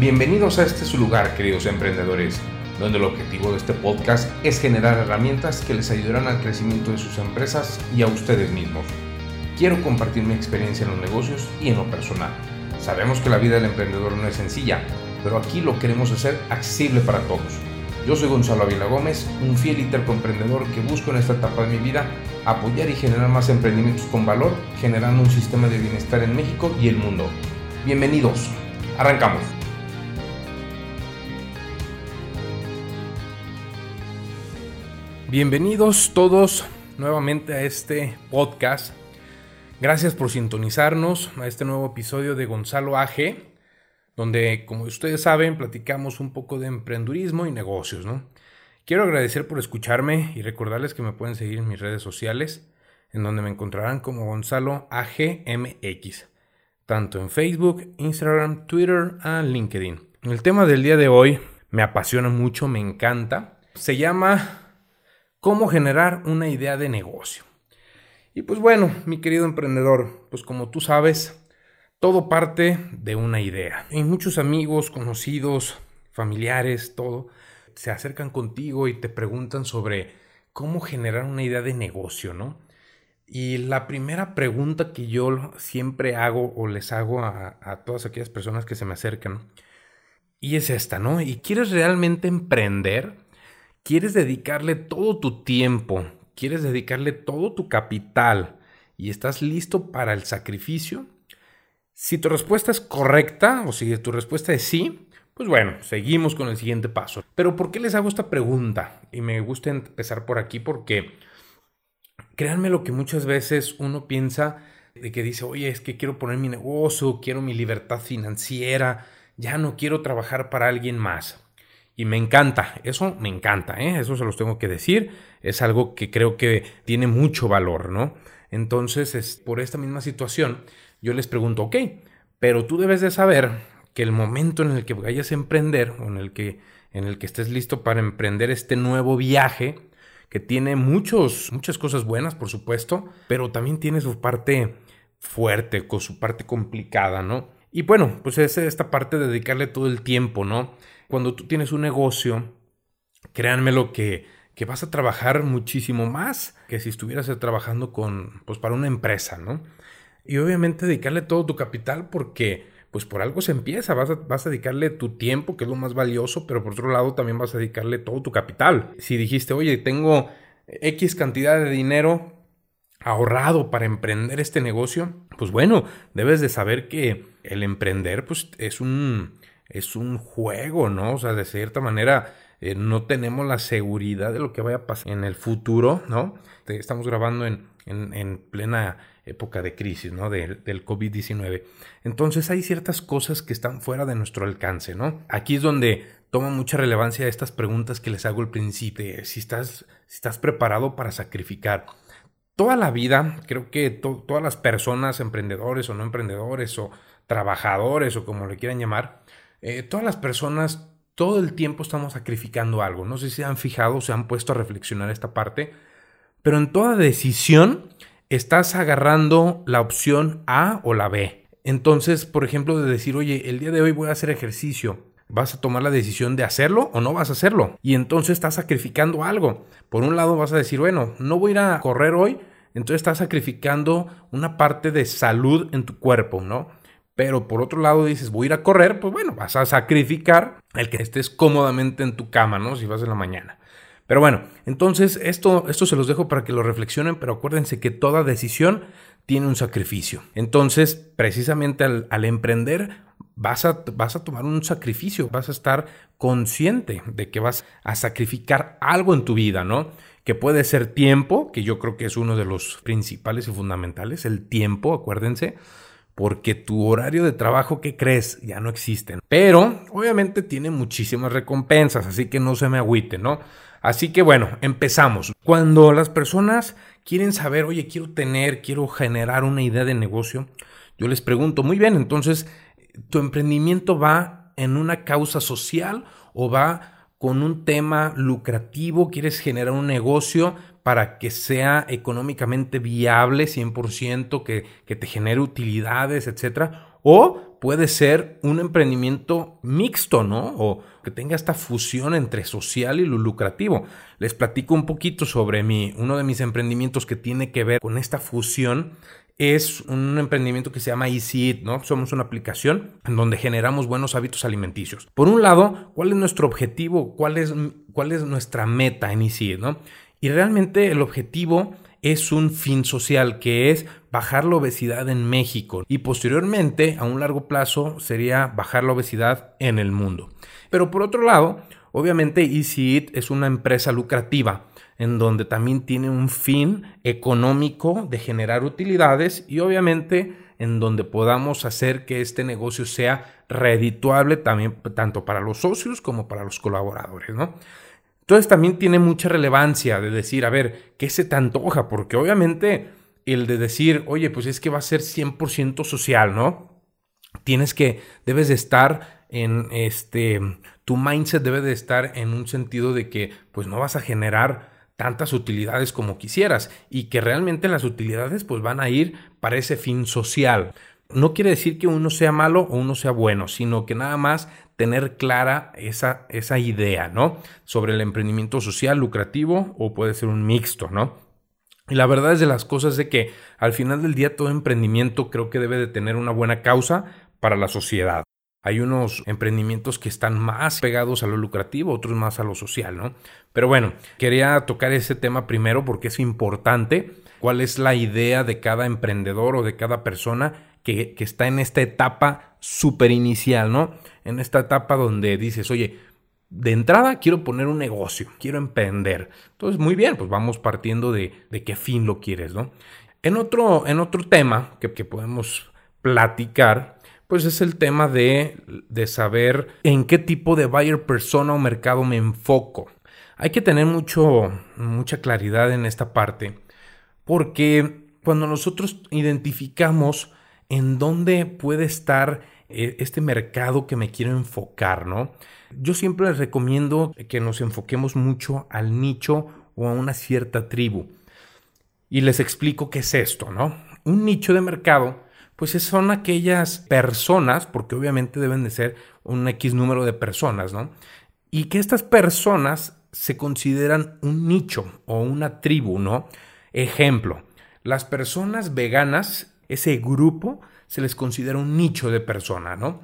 Bienvenidos a este su lugar, queridos emprendedores, donde el objetivo de este podcast es generar herramientas que les ayudarán al crecimiento de sus empresas y a ustedes mismos. Quiero compartir mi experiencia en los negocios y en lo personal. Sabemos que la vida del emprendedor no es sencilla, pero aquí lo queremos hacer accesible para todos. Yo soy Gonzalo Avila Gómez, un fiel y emprendedor que busco en esta etapa de mi vida apoyar y generar más emprendimientos con valor, generando un sistema de bienestar en México y el mundo. Bienvenidos, arrancamos. Bienvenidos todos nuevamente a este podcast. Gracias por sintonizarnos a este nuevo episodio de Gonzalo AG, donde, como ustedes saben, platicamos un poco de emprendurismo y negocios, ¿no? Quiero agradecer por escucharme y recordarles que me pueden seguir en mis redes sociales, en donde me encontrarán como Gonzalo AGMX, tanto en Facebook, Instagram, Twitter y LinkedIn. El tema del día de hoy me apasiona mucho, me encanta. Se llama cómo generar una idea de negocio. Y pues bueno, mi querido emprendedor, pues como tú sabes, todo parte de una idea. Y muchos amigos, conocidos, familiares, todo, se acercan contigo y te preguntan sobre cómo generar una idea de negocio, ¿no? Y la primera pregunta que yo siempre hago o les hago a, a todas aquellas personas que se me acercan, y es esta, ¿no? ¿Y quieres realmente emprender? Quieres dedicarle todo tu tiempo, quieres dedicarle todo tu capital y estás listo para el sacrificio, si tu respuesta es correcta o si tu respuesta es sí, pues bueno, seguimos con el siguiente paso. Pero ¿por qué les hago esta pregunta? Y me gusta empezar por aquí porque créanme lo que muchas veces uno piensa de que dice, oye, es que quiero poner mi negocio, quiero mi libertad financiera, ya no quiero trabajar para alguien más. Y me encanta, eso me encanta, ¿eh? eso se los tengo que decir, es algo que creo que tiene mucho valor, ¿no? Entonces, es, por esta misma situación, yo les pregunto, ok, pero tú debes de saber que el momento en el que vayas a emprender o en el que, en el que estés listo para emprender este nuevo viaje, que tiene muchos, muchas cosas buenas, por supuesto, pero también tiene su parte fuerte, con su parte complicada, ¿no? Y bueno, pues es esta parte de dedicarle todo el tiempo, ¿no? Cuando tú tienes un negocio, créanme lo que, que vas a trabajar muchísimo más que si estuvieras trabajando con, pues para una empresa, ¿no? Y obviamente dedicarle todo tu capital porque, pues por algo se empieza, vas a, vas a dedicarle tu tiempo, que es lo más valioso, pero por otro lado también vas a dedicarle todo tu capital. Si dijiste, oye, tengo X cantidad de dinero ahorrado para emprender este negocio, pues bueno, debes de saber que el emprender, pues es un, es un juego, ¿no? O sea, de cierta manera eh, no tenemos la seguridad de lo que vaya a pasar en el futuro, ¿no? Estamos grabando en, en, plena época de crisis, ¿no? del COVID-19. Entonces hay ciertas cosas que están fuera de nuestro alcance, ¿no? Aquí es donde toma mucha relevancia estas preguntas que les hago al principio, si estás, si estás preparado para sacrificar. Toda la vida, creo que todas las personas, emprendedores o no emprendedores o trabajadores o como le quieran llamar, eh, todas las personas todo el tiempo estamos sacrificando algo. No sé si se han fijado, se han puesto a reflexionar esta parte, pero en toda decisión estás agarrando la opción A o la B. Entonces, por ejemplo, de decir, oye, el día de hoy voy a hacer ejercicio. ¿Vas a tomar la decisión de hacerlo o no vas a hacerlo? Y entonces estás sacrificando algo. Por un lado vas a decir, bueno, no voy a ir a correr hoy, entonces estás sacrificando una parte de salud en tu cuerpo, ¿no? Pero por otro lado dices, voy a ir a correr, pues bueno, vas a sacrificar el que estés cómodamente en tu cama, ¿no? Si vas en la mañana. Pero bueno, entonces esto, esto se los dejo para que lo reflexionen, pero acuérdense que toda decisión tiene un sacrificio. Entonces, precisamente al, emprender, vas a, vas a tomar un sacrificio, vas a estar consciente de que vas a sacrificar algo en tu vida, ¿no? Que puede ser tiempo, que yo creo que es uno de los principales y fundamentales, el tiempo, acuérdense porque tu horario de trabajo, ¿qué crees? Ya no existen. Pero obviamente tiene muchísimas recompensas, así que no se me agüite, ¿no? Así que bueno, empezamos. Cuando las personas quieren saber, oye, quiero tener, quiero generar una idea de negocio, yo les pregunto, muy bien, entonces, ¿tu emprendimiento va en una causa social o va con un tema lucrativo? ¿Quieres generar un negocio? Para que sea económicamente viable 100%, que, que te genere utilidades, etcétera? O puede ser un emprendimiento mixto, ¿no? O que tenga esta fusión entre social y lucrativo. Les platico un poquito sobre mi, uno de mis emprendimientos que tiene que ver con esta fusión es un emprendimiento que se llama Easy Eat, ¿no? Somos una aplicación en donde generamos buenos hábitos alimenticios. Por un lado, ¿cuál es nuestro objetivo? ¿Cuál es, cuál es nuestra meta en Easy Eat, ¿no? Y realmente el objetivo es un fin social que es bajar la obesidad en México y posteriormente a un largo plazo sería bajar la obesidad en el mundo. Pero por otro lado, obviamente Easy Eat es una empresa lucrativa en donde también tiene un fin económico de generar utilidades y obviamente en donde podamos hacer que este negocio sea redituable también tanto para los socios como para los colaboradores, ¿no? Entonces también tiene mucha relevancia de decir, a ver, ¿qué se te antoja? Porque obviamente el de decir, oye, pues es que va a ser 100% social, ¿no? Tienes que, debes de estar en este, tu mindset debe de estar en un sentido de que pues no vas a generar tantas utilidades como quisieras y que realmente las utilidades pues van a ir para ese fin social. No quiere decir que uno sea malo o uno sea bueno, sino que nada más tener clara esa, esa idea, ¿no? Sobre el emprendimiento social lucrativo o puede ser un mixto, ¿no? Y la verdad es de las cosas de que al final del día todo emprendimiento creo que debe de tener una buena causa para la sociedad. Hay unos emprendimientos que están más pegados a lo lucrativo, otros más a lo social, ¿no? Pero bueno, quería tocar ese tema primero porque es importante. ¿Cuál es la idea de cada emprendedor o de cada persona que, que está en esta etapa súper inicial, ¿no? En esta etapa donde dices, oye, de entrada quiero poner un negocio, quiero emprender. Entonces, muy bien, pues vamos partiendo de, de qué fin lo quieres, ¿no? En otro, en otro tema que, que podemos platicar pues es el tema de, de saber en qué tipo de buyer persona o mercado me enfoco. Hay que tener mucho, mucha claridad en esta parte, porque cuando nosotros identificamos en dónde puede estar este mercado que me quiero enfocar, ¿no? Yo siempre les recomiendo que nos enfoquemos mucho al nicho o a una cierta tribu. Y les explico qué es esto, ¿no? Un nicho de mercado pues son aquellas personas, porque obviamente deben de ser un X número de personas, ¿no? Y que estas personas se consideran un nicho o una tribu, ¿no? Ejemplo, las personas veganas, ese grupo se les considera un nicho de persona, ¿no?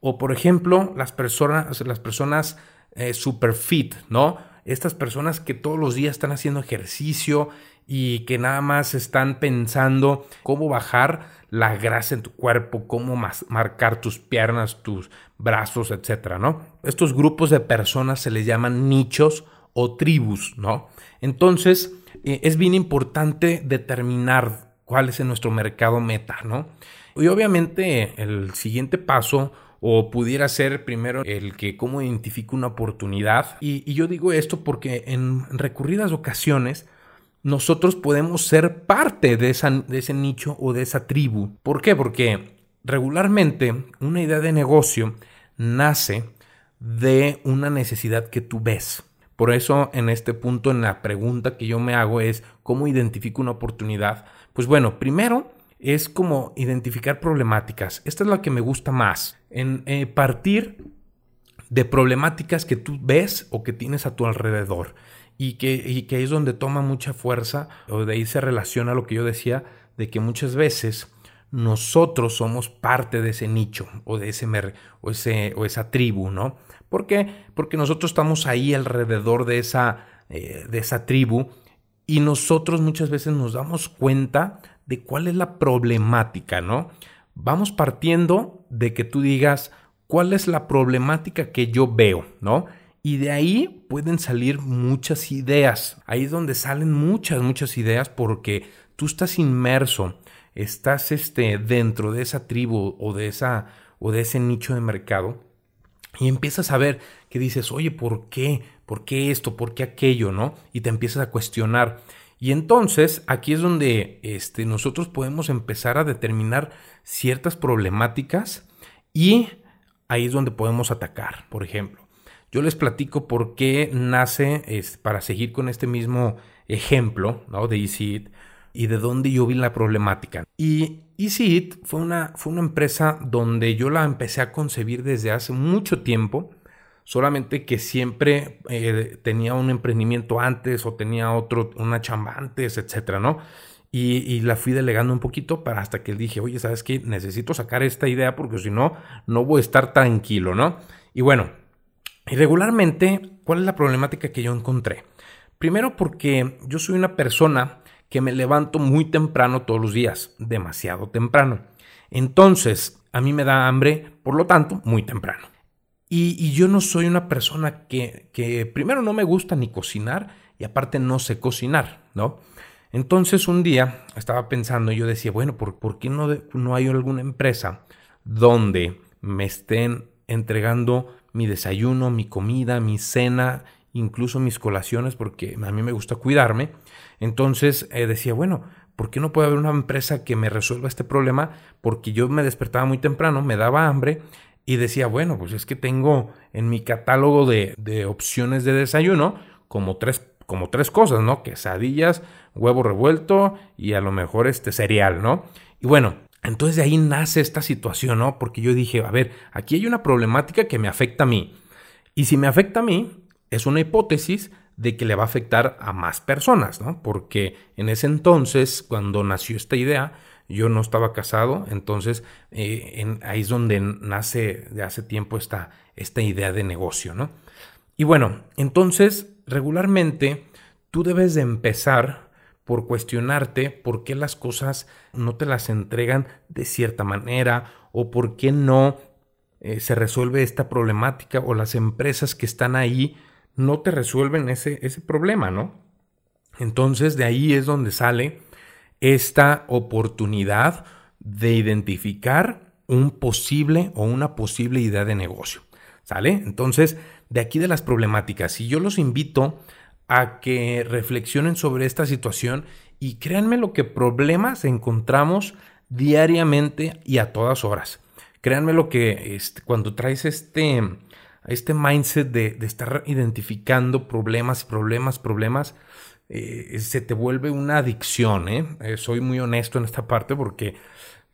O por ejemplo, las personas, las personas eh, super fit, ¿no? Estas personas que todos los días están haciendo ejercicio y que nada más están pensando cómo bajar la grasa en tu cuerpo, cómo marcar tus piernas, tus brazos, etcétera, ¿no? Estos grupos de personas se les llaman nichos o tribus, ¿no? Entonces, eh, es bien importante determinar cuál es nuestro mercado meta, ¿no? Y obviamente el siguiente paso o pudiera ser primero el que cómo identifico una oportunidad. y yo digo esto porque en recurridas ocasiones nosotros podemos ser parte de, de ese nicho o de esa tribu. ¿Por qué? Porque regularmente una idea de negocio nace de una necesidad que tú ves. Por eso en este punto en la pregunta que yo me hago es ¿cómo identifico una oportunidad? Pues bueno, primero es como identificar problemáticas. Esta es la que me gusta más. En eh, partir de problemáticas que tú ves o que tienes a tu alrededor y que, y que es donde toma mucha fuerza, o de ahí se relaciona lo que yo decía, de que muchas veces nosotros somos parte de ese nicho o de ese, o ese o esa tribu, ¿no? ¿Por qué? Porque nosotros estamos ahí alrededor de esa, eh, de esa tribu y nosotros muchas veces nos damos cuenta de cuál es la problemática, ¿no? Vamos partiendo de que tú digas cuál es la problemática que yo veo, ¿no? Y de ahí pueden salir muchas ideas. Ahí es donde salen muchas, muchas ideas porque tú estás inmerso, estás este, dentro de esa tribu o de, esa, o de ese nicho de mercado y empiezas a ver que dices, oye, ¿por qué? ¿Por qué esto? ¿Por qué aquello? ¿No? Y te empiezas a cuestionar. Y entonces aquí es donde este, nosotros podemos empezar a determinar ciertas problemáticas y ahí es donde podemos atacar, por ejemplo. Yo les platico por qué nace, es, para seguir con este mismo ejemplo ¿no? de Easy y de dónde yo vi la problemática. Y, Easy Eat fue una, fue una empresa donde yo la empecé a concebir desde hace mucho tiempo, solamente que siempre eh, tenía un emprendimiento antes o tenía otro, una chamba antes, etcétera, ¿no? Y, la fui delegando un poquito para hasta que dije, oye, ¿sabes qué? Necesito sacar esta idea porque si no, no voy a estar tranquilo, ¿no? Y bueno, irregularmente, ¿cuál es la problemática que yo encontré? Primero porque yo soy una persona que me levanto muy temprano todos los días, demasiado temprano. Entonces, a mí me da hambre, por lo tanto, muy temprano. Y, yo no soy una persona que, que primero no me gusta ni cocinar y aparte no sé cocinar, ¿no? Entonces un día estaba pensando yo decía, bueno, ¿por, ¿por qué no, no hay alguna empresa donde me estén entregando mi desayuno, mi comida, mi cena, incluso mis colaciones, porque a mí me gusta cuidarme? Entonces eh, decía, bueno, ¿por qué no puede haber una empresa que me resuelva este problema? Porque yo me despertaba muy temprano, me daba hambre y decía, bueno, pues es que tengo en mi catálogo de, de opciones de desayuno como tres, como tres cosas, ¿no? Quesadillas, huevo revuelto y a lo mejor este cereal, ¿no? Y bueno, entonces de ahí nace esta situación, ¿no? Porque yo dije, a ver, aquí hay una problemática que me afecta a mí. Y si me afecta a mí, es una hipótesis de que le va a afectar a más personas, ¿no? Porque en ese entonces, cuando nació esta idea, yo no estaba casado, entonces eh, ahí es donde nace de hace tiempo esta, esta idea de negocio, ¿no? Y bueno, entonces regularmente tú debes de empezar por cuestionarte por qué las cosas no te las entregan de cierta manera o por qué no eh, se resuelve esta problemática o las empresas que están ahí no te resuelven ese, ese problema, ¿no? Entonces de ahí es donde sale esta oportunidad de identificar un posible o una posible idea de negocio. ¿Sale? Entonces, de aquí de las problemáticas, si yo los invito a que reflexionen sobre esta situación y créanme lo que problemas encontramos diariamente y a todas horas. Créanme lo que este, cuando traes este, este mindset de, estar identificando problemas, problemas, problemas, eh, se te vuelve una adicción. ¿eh? ¿eh? soy muy honesto en esta parte porque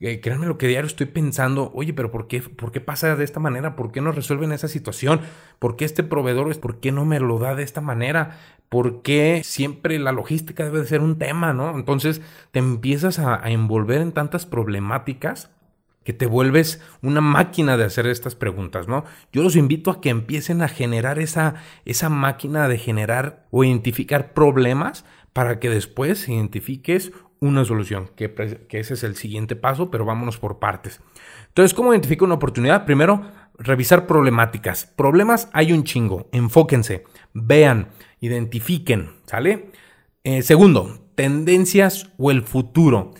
eh, créanme lo que diario estoy pensando, oye, pero ¿por qué, ¿por qué pasa de esta manera? ¿Por qué no resuelven esa situación? ¿Por qué este proveedor es, por qué no me lo da de esta manera? ¿Por qué siempre la logística debe de ser un tema, no? Entonces te empiezas a envolver en tantas problemáticas que te vuelves una máquina de hacer estas preguntas, ¿no? Yo los invito a que empiecen a generar esa, esa máquina de generar o identificar problemas para que después identifiques una solución, que, ese es el siguiente paso, pero vámonos por partes. Entonces, ¿cómo identifico una oportunidad? Primero, revisar problemáticas. Problemas hay un chingo, enfóquense, vean, identifiquen, ¿sale? Eh, segundo, tendencias o el futuro.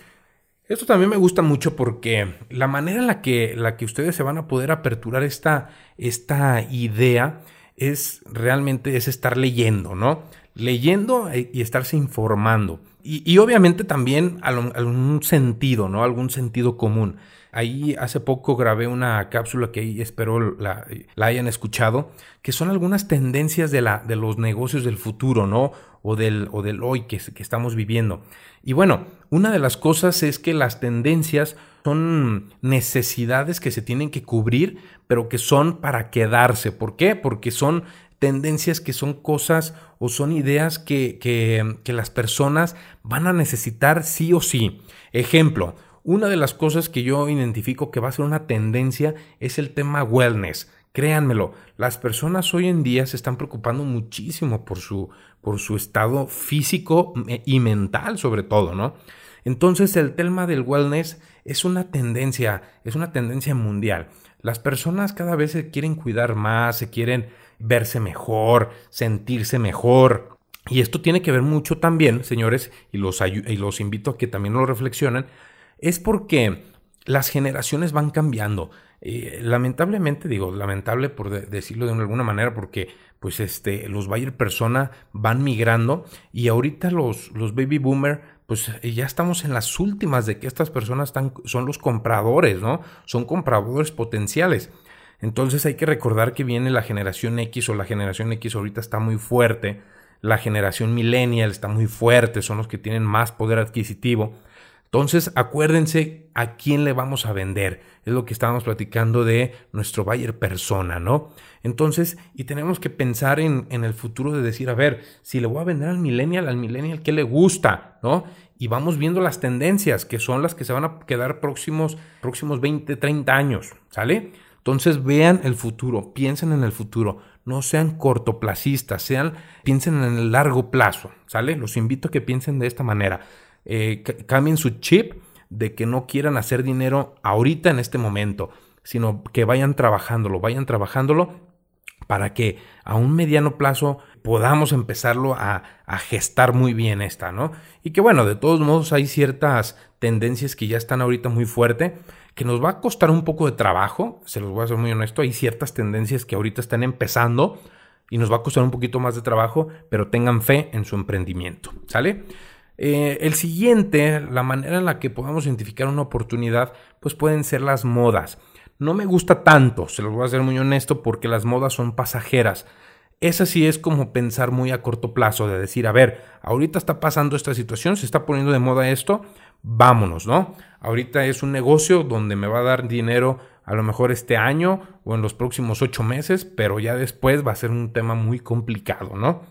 Esto también me gusta mucho porque la manera en la que, la que ustedes se van a poder aperturar esta, esta idea es realmente es estar leyendo, ¿no? Leyendo e, y estarse informando. Y, obviamente también algún sentido, ¿no? Algún sentido común. Ahí hace poco grabé una cápsula que espero la, hayan escuchado, que son algunas tendencias de, la, de los negocios del futuro, ¿no? O del, o del hoy que, que estamos viviendo. Y bueno, una de las cosas es que las tendencias son necesidades que se tienen que cubrir, pero que son para quedarse. ¿Por qué? Porque son tendencias que son cosas o son ideas que, que, las personas van a necesitar sí o sí. Ejemplo, una de las cosas que yo identifico que va a ser una tendencia es el tema wellness. Créanmelo, las personas hoy en día se están preocupando muchísimo por su, por su estado físico y mental sobre todo, ¿no? Entonces el tema del wellness es una tendencia, es una tendencia mundial. Las personas cada vez se quieren cuidar más, se quieren verse mejor, sentirse mejor. Y esto tiene que ver mucho también, señores, y los, y los invito a que también lo reflexionen, es porque las generaciones van cambiando. Eh, lamentablemente, digo, lamentable por decirlo de alguna manera, porque pues este, los Bayer persona van migrando y ahorita los, los baby boomer, pues ya estamos en las últimas de que estas personas están, son los compradores, ¿no? Son compradores potenciales. Entonces hay que recordar que viene la generación X o la generación X ahorita está muy fuerte, la generación millennial está muy fuerte, son los que tienen más poder adquisitivo. Entonces, acuérdense a quién le vamos a vender. Es lo que estábamos platicando de nuestro buyer persona, ¿no? Entonces, y tenemos que pensar en, el futuro de decir, a ver, si le voy a vender al millennial, al millennial, ¿qué le gusta? ¿No? Y vamos viendo las tendencias, que son las que se van a quedar próximos, próximos 20, 30 años, ¿sale? Entonces vean el futuro, piensen en el futuro, no sean cortoplacistas, sean, piensen en el largo plazo, ¿sale? Los invito a que piensen de esta manera. Eh, cambien su chip de que no quieran hacer dinero ahorita en este momento, sino que vayan trabajándolo, vayan trabajándolo para que a un mediano plazo podamos empezarlo a, a, gestar muy bien esta, ¿no? Y que bueno, de todos modos hay ciertas tendencias que ya están ahorita muy fuerte, que nos va a costar un poco de trabajo, se los voy a ser muy honesto, hay ciertas tendencias que ahorita están empezando y nos va a costar un poquito más de trabajo, pero tengan fe en su emprendimiento, ¿sale? Eh, el siguiente, la manera en la que podamos identificar una oportunidad, pues pueden ser las modas. No me gusta tanto, se los voy a ser muy honesto, porque las modas son pasajeras. Esa sí es como pensar muy a corto plazo, de decir, a ver, ahorita está pasando esta situación, se está poniendo de moda esto, vámonos, ¿no? Ahorita es un negocio donde me va a dar dinero a lo mejor este año o en los próximos ocho meses, pero ya después va a ser un tema muy complicado, ¿no?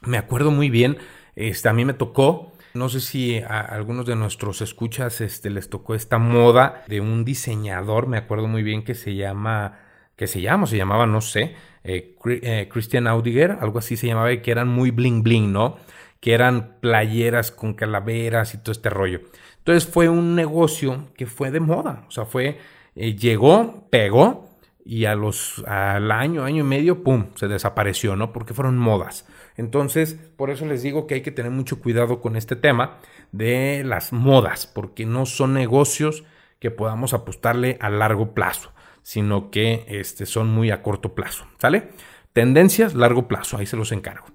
Me acuerdo muy bien, este, a mí me tocó no sé si a algunos de nuestros escuchas este, les tocó esta moda de un diseñador, me acuerdo muy bien que se llama, que se llama, se llamaba, no sé, eh, eh, Christian Audiger, algo así se llamaba, que eran muy bling bling, ¿no? Que eran playeras con calaveras y todo este rollo. Entonces fue un negocio que fue de moda, o sea, fue, eh, llegó, pegó y a los, al año, año y medio, pum, se desapareció, ¿no? Porque fueron modas. Entonces, por eso les digo que hay que tener mucho cuidado con este tema de las modas, porque no son negocios que podamos apostarle a largo plazo, sino que este, son muy a corto plazo, ¿sale? Tendencias, largo plazo, ahí se los encargo.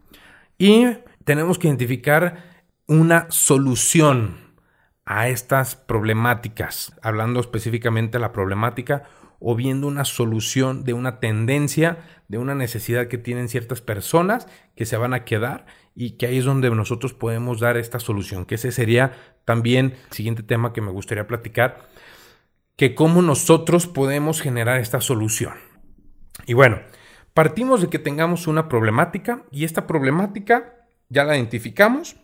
Y tenemos que identificar una solución a estas problemáticas, hablando específicamente de la problemática o viendo una solución de una tendencia, de una necesidad que tienen ciertas personas que se van a quedar y que ahí es donde nosotros podemos dar esta solución, que ese sería también el siguiente tema que me gustaría platicar, que cómo nosotros podemos generar esta solución. Y bueno, partimos de que tengamos una problemática y esta problemática ya la identificamos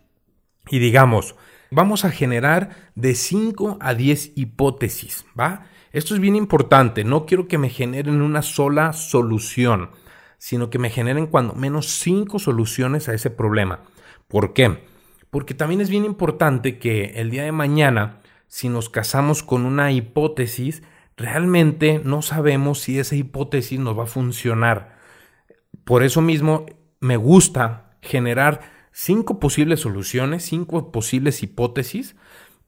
y digamos, vamos a generar de 5 a 10 hipótesis, ¿va? Esto es bien importante, no quiero que me generen una sola solución, sino que me generen cuando menos cinco soluciones a ese problema. ¿Por qué? Porque también es bien importante que el día de mañana, si nos casamos con una hipótesis, realmente no sabemos si esa hipótesis nos va a funcionar. Por eso mismo me gusta generar cinco posibles soluciones, cinco posibles hipótesis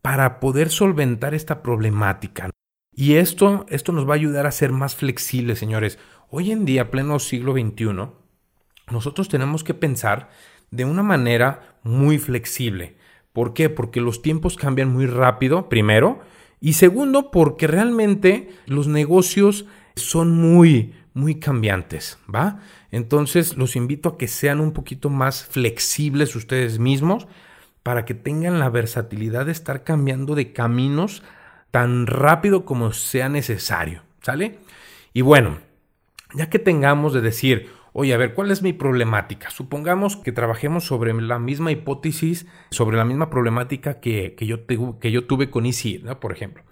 para poder solventar esta problemática. Y esto, esto nos va a ayudar a ser más flexibles, señores. Hoy en día, pleno siglo XXI, nosotros tenemos que pensar de una manera muy flexible. ¿Por qué? Porque los tiempos cambian muy rápido, primero, y segundo, porque realmente los negocios son muy, muy cambiantes, ¿va? Entonces los invito a que sean un poquito más flexibles ustedes mismos para que tengan la versatilidad de estar cambiando de caminos tan rápido como sea necesario, ¿sale? Y bueno, ya que tengamos de decir, oye, a ver, ¿cuál es mi problemática? Supongamos que trabajemos sobre la misma hipótesis, sobre la misma problemática que, yo, que yo tuve con ICI, ¿no? por ejemplo.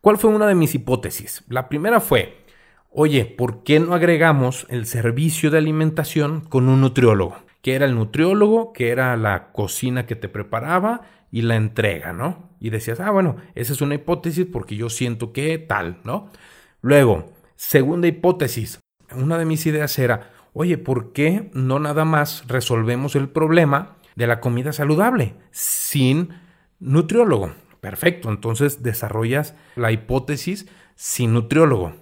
¿Cuál fue una de mis hipótesis? La primera fue, oye, ¿por qué no agregamos el servicio de alimentación con un nutriólogo? Que era el nutriólogo, que era la cocina que te preparaba y la entrega, ¿no? Y decías, ah, bueno, esa es una hipótesis porque yo siento que tal, ¿no? Luego, segunda hipótesis, una de mis ideas era, oye, ¿por qué no nada más resolvemos el problema de la comida saludable sin nutriólogo? Perfecto, entonces desarrollas la hipótesis sin nutriólogo.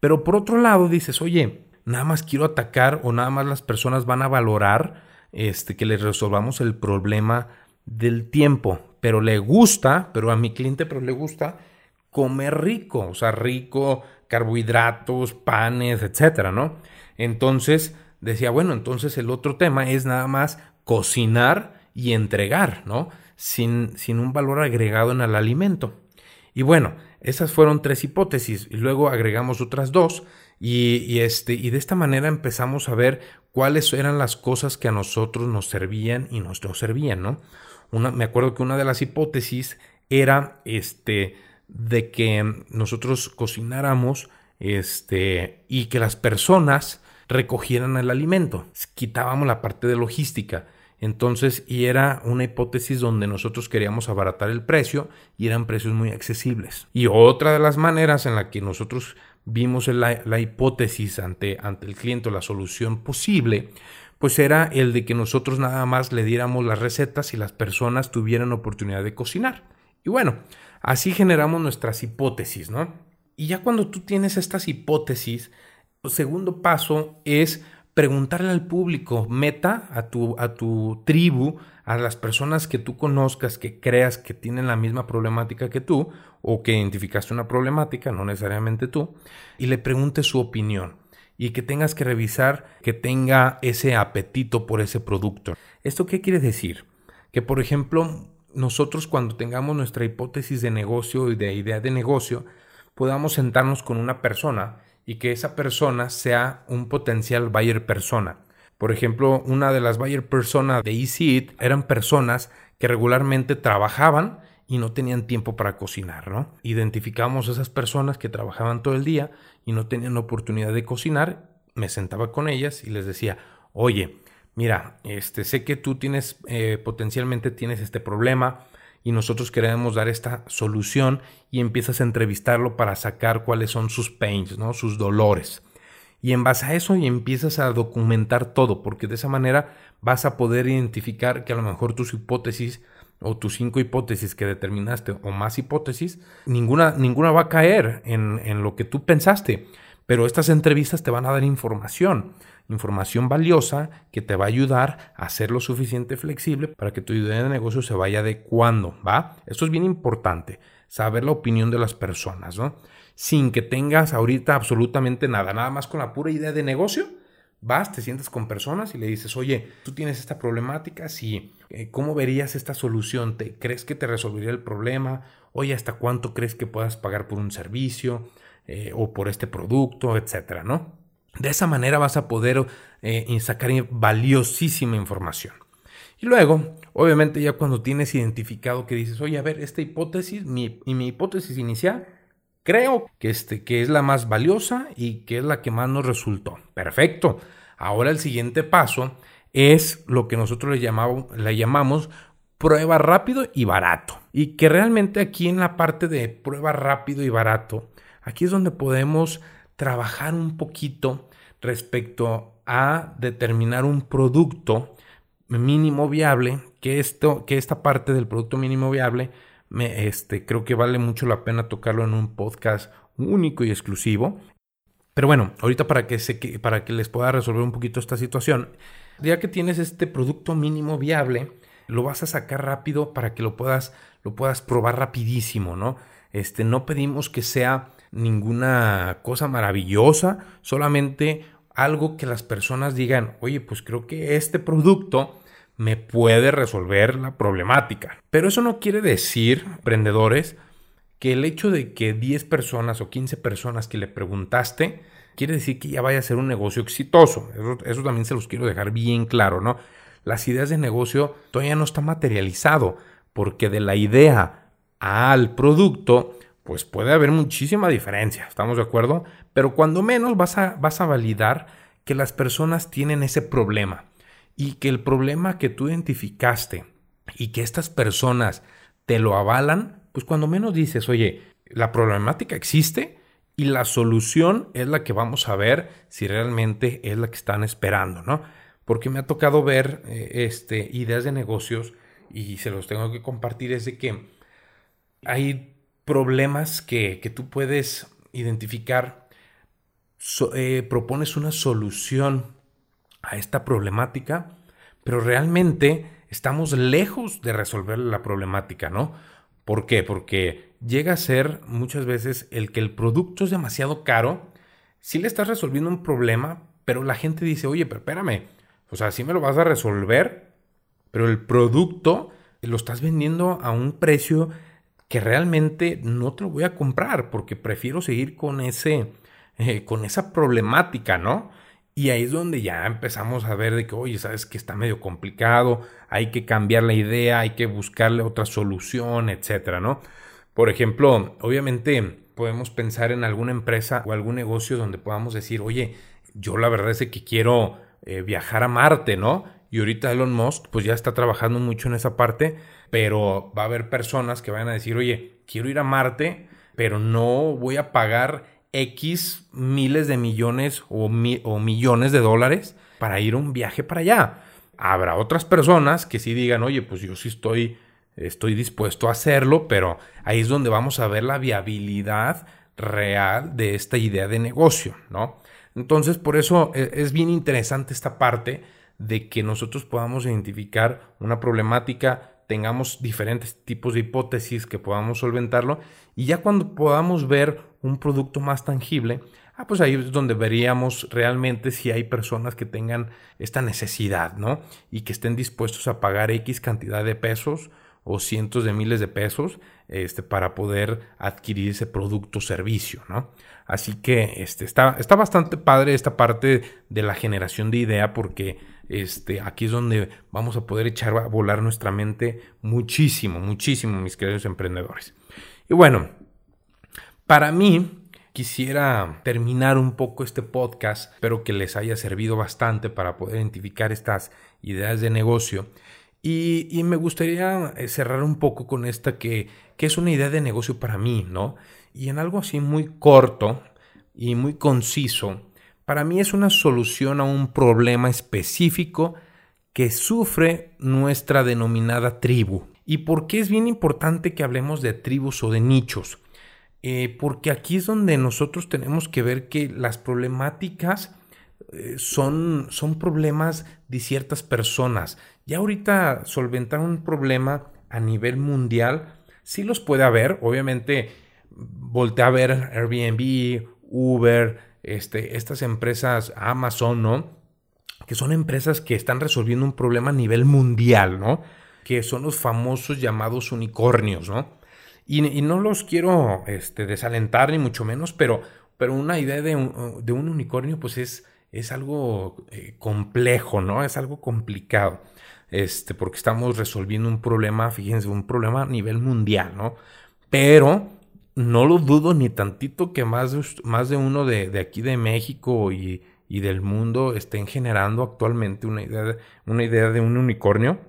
Pero por otro lado dices, oye, nada más quiero atacar o nada más las personas van a valorar este, que les resolvamos el problema del tiempo, pero le gusta, pero a mi cliente pero le gusta comer rico, o sea, rico, carbohidratos, panes, etcétera, ¿no? Entonces decía, bueno, entonces el otro tema es nada más cocinar y entregar, ¿no? sin, sin un valor agregado en el alimento. Y bueno, esas fueron tres hipótesis y luego agregamos otras dos y, este, y de esta manera empezamos a ver cuáles eran las cosas que a nosotros nos servían y nos no servían, ¿no? Una, me acuerdo que una de las hipótesis era este, de que nosotros cocináramos este, y que las personas recogieran el alimento. Quitábamos la parte de logística. Entonces, y era una hipótesis donde nosotros queríamos abaratar el precio y eran precios muy accesibles. Y otra de las maneras en la que nosotros vimos la, la hipótesis ante, ante el cliente, la solución posible, pues era el de que nosotros nada más le diéramos las recetas y las personas tuvieran oportunidad de cocinar. Y bueno, así generamos nuestras hipótesis, ¿no? Y ya cuando tú tienes estas hipótesis, el segundo paso es preguntarle al público, meta a tu, a tu tribu, a las personas que tú conozcas, que creas que tienen la misma problemática que tú, o que identificaste una problemática, no necesariamente tú, y le preguntes su opinión y que tengas que revisar que tenga ese apetito por ese producto. ¿Esto qué quiere decir? Que por ejemplo, nosotros cuando tengamos nuestra hipótesis de negocio y de idea de negocio, podamos sentarnos con una persona y que esa persona sea un potencial buyer persona. Por ejemplo, una de las buyer persona de Easy eran personas que regularmente trabajaban y no tenían tiempo para cocinar, ¿no? Identificamos a esas personas que trabajaban todo el día y no tenían oportunidad de cocinar, me sentaba con ellas y les decía, oye, mira, este, sé que tú tienes, eh, potencialmente tienes este problema y nosotros queremos dar esta solución y empiezas a entrevistarlo para sacar cuáles son sus pains, ¿no? Sus dolores. Y en base a eso y empiezas a documentar todo, porque de esa manera vas a poder identificar que a lo mejor tus hipótesis o tus cinco hipótesis que determinaste o más hipótesis, ninguna, ninguna va a caer en, en lo que tú pensaste. Pero estas entrevistas te van a dar información, información valiosa que te va a ayudar a ser lo suficiente flexible para que tu idea de negocio se vaya adecuando, ¿va? Esto es bien importante, saber la opinión de las personas, ¿no? Sin que tengas ahorita absolutamente nada, nada más con la pura idea de negocio, vas, te sientas con personas y le dices, oye, tú tienes esta problemática, sí, eh, ¿cómo verías esta solución? ¿Te, ¿Crees que te resolvería el problema? Oye, ¿hasta cuánto crees que puedas pagar por un servicio eh, o por este producto, etcétera, ¿no? De esa manera vas a poder eh, sacar valiosísima información. Y luego, obviamente, ya cuando tienes identificado que dices, oye, a ver, esta hipótesis, mi, y mi hipótesis inicial, creo que, este, que es la más valiosa y que es la que más nos resultó. Perfecto. Ahora el siguiente paso es lo que nosotros le llamamos, le llamamos prueba rápido y barato. Y que realmente aquí en la parte de prueba rápido y barato, aquí es donde podemos trabajar un poquito respecto a determinar un producto mínimo viable, que, esto, que esta parte del producto mínimo viable me, este, creo que vale mucho la pena tocarlo en un podcast único y exclusivo. Pero bueno, ahorita para que, se, para que les pueda resolver un poquito esta situación, ya que tienes este producto mínimo viable, lo vas a sacar rápido para que lo puedas, lo puedas probar rapidísimo, ¿no? Este, no pedimos que sea ninguna cosa maravillosa, solamente algo que las personas digan, oye, pues creo que este producto me puede resolver la problemática. Pero eso no quiere decir, emprendedores, que el hecho de que 10 personas o 15 personas que le preguntaste, quiere decir que ya vaya a ser un negocio exitoso. Eso, también se los quiero dejar bien claro, ¿no? Las ideas de negocio todavía no está materializado, porque de la idea al producto, pues puede haber muchísima diferencia, ¿estamos de acuerdo? Pero cuando menos vas a, vas a validar que las personas tienen ese problema y que el problema que tú identificaste y que estas personas te lo avalan, pues cuando menos dices, oye, la problemática existe y la solución es la que vamos a ver si realmente es la que están esperando, ¿no? Porque me ha tocado ver eh, este, ideas de negocios y se los tengo que compartir, es de que hay problemas que, tú puedes identificar, eh, propones una solución a esta problemática, pero realmente estamos lejos de resolver la problemática, ¿no? ¿Por qué? Porque llega a ser muchas veces el que el producto es demasiado caro, sí le estás resolviendo un problema, pero la gente dice, oye, pero espérame, o sea, sí me lo vas a resolver, pero el producto lo estás vendiendo a un precio que realmente no te lo voy a comprar porque prefiero seguir con ese, eh, con esa problemática, ¿no? Y ahí es donde ya empezamos a ver de que, oye, sabes que está medio complicado, hay que cambiar la idea, hay que buscarle otra solución, etcétera, ¿no? Por ejemplo, obviamente podemos pensar en alguna empresa o algún negocio donde podamos decir, oye, yo la verdad es que quiero eh, viajar a Marte, ¿no? Y ahorita Elon Musk pues ya está trabajando mucho en esa parte, pero va a haber personas que van a decir, oye, quiero ir a Marte, pero no voy a pagar X miles de millones o, millones de dólares para ir un viaje para allá. Habrá otras personas que sí digan, oye, pues yo sí estoy, estoy dispuesto a hacerlo, pero ahí es donde vamos a ver la viabilidad real de esta idea de negocio, ¿no? Entonces, por eso e, es bien interesante esta parte de que nosotros podamos identificar una problemática, tengamos diferentes tipos de hipótesis que podamos solventarlo y ya cuando podamos ver un producto más tangible, ah, pues ahí es donde veríamos realmente si hay personas que tengan esta necesidad, ¿no? Y que estén dispuestos a pagar X cantidad de pesos o cientos de miles de pesos este, para poder adquirir ese producto o servicio, ¿no? Así que este, está, está bastante padre esta parte de la generación de idea porque este, aquí es donde vamos a poder echar a volar nuestra mente muchísimo, muchísimo, mis queridos emprendedores. Y bueno, para mí, quisiera terminar un poco este podcast, espero que les haya servido bastante para poder identificar estas ideas de negocio. Y, me gustaría eh, cerrar un poco con esta que, que es una idea de negocio para mí, ¿no? Y en algo así muy corto y muy conciso, para mí es una solución a un problema específico que sufre nuestra denominada tribu. ¿Y por qué es bien importante que hablemos de tribus o de nichos? Eh, porque aquí es donde nosotros tenemos que ver que las problemáticas eh, son, son problemas de ciertas personas. Ya ahorita solventar un problema a nivel mundial sí los puede haber. Obviamente, voltea a ver Airbnb, Uber, este, estas empresas, Amazon, ¿no? Que son empresas que están resolviendo un problema a nivel mundial, ¿no? Que son los famosos llamados unicornios, ¿no? Y, no los quiero este, desalentar ni mucho menos, pero, pero una idea de un, de un unicornio pues es, es algo eh, complejo, ¿no? Es algo complicado. Este, porque estamos resolviendo un problema, fíjense, un problema a nivel mundial, ¿no? Pero no lo dudo ni tantito que más de, más de uno de, aquí de México y, del mundo estén generando actualmente una idea, de, una idea de un unicornio.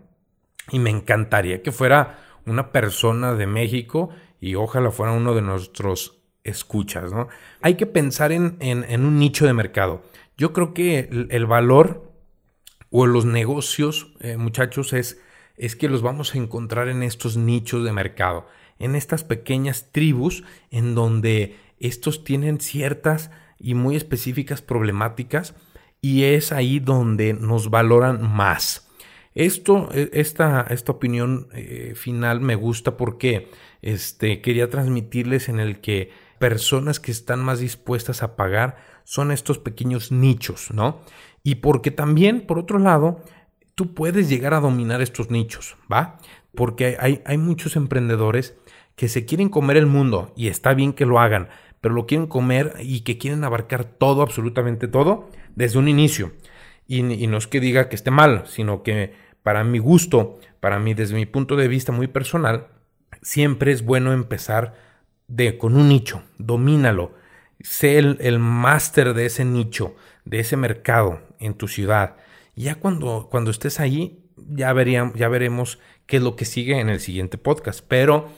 Y me encantaría que fuera una persona de México y ojalá fuera uno de nuestros escuchas, ¿no? Hay que pensar en, un nicho de mercado. Yo creo que el, valor o los negocios, eh, muchachos, es, es que los vamos a encontrar en estos nichos de mercado en estas pequeñas tribus en donde estos tienen ciertas y muy específicas problemáticas y es ahí donde nos valoran más. Esto, e, esta, esta opinión eh, final me gusta porque este, quería transmitirles en el que personas que están más dispuestas a pagar son estos pequeños nichos, ¿no? Y porque también, por otro lado, tú puedes llegar a dominar estos nichos, ¿va? Porque hay, hay muchos emprendedores que se quieren comer el mundo y está bien que lo hagan, pero lo quieren comer y que quieren abarcar todo, absolutamente todo, desde un inicio. Y, no es que diga que esté mal, sino que para mi gusto, para mí, desde mi punto de vista muy personal, siempre es bueno empezar de, con un nicho, domínalo, sé el, el máster de ese nicho, de ese mercado en tu ciudad. ya cuando, cuando estés ahí, ya, veríamos, ya veremos qué es lo que sigue en el siguiente podcast. Pero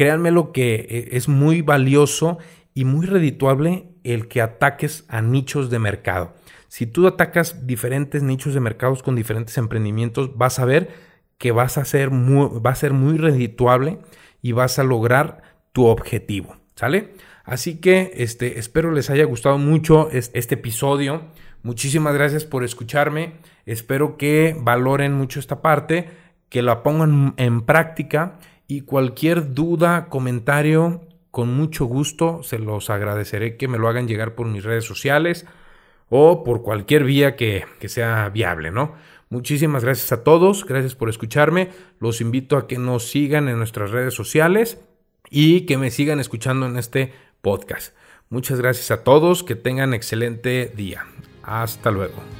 Créanme lo que eh, es muy valioso y muy redituable el que ataques a nichos de mercado. Si tú atacas diferentes nichos de mercados con diferentes emprendimientos, vas a ver que vas a ser muy, va a ser muy redituable y vas a lograr tu objetivo. ¿Sale? Así que este, espero les haya gustado mucho este episodio. Muchísimas gracias por escucharme. Espero que valoren mucho esta parte, que la pongan en práctica y cualquier duda, comentario, con mucho gusto se los agradeceré que me lo hagan llegar por mis redes sociales o por cualquier vía que, sea viable, ¿no? Muchísimas gracias a todos, gracias por escucharme. Los invito a que nos sigan en nuestras redes sociales y que me sigan escuchando en este podcast. Muchas gracias a todos, que tengan excelente día. Hasta luego.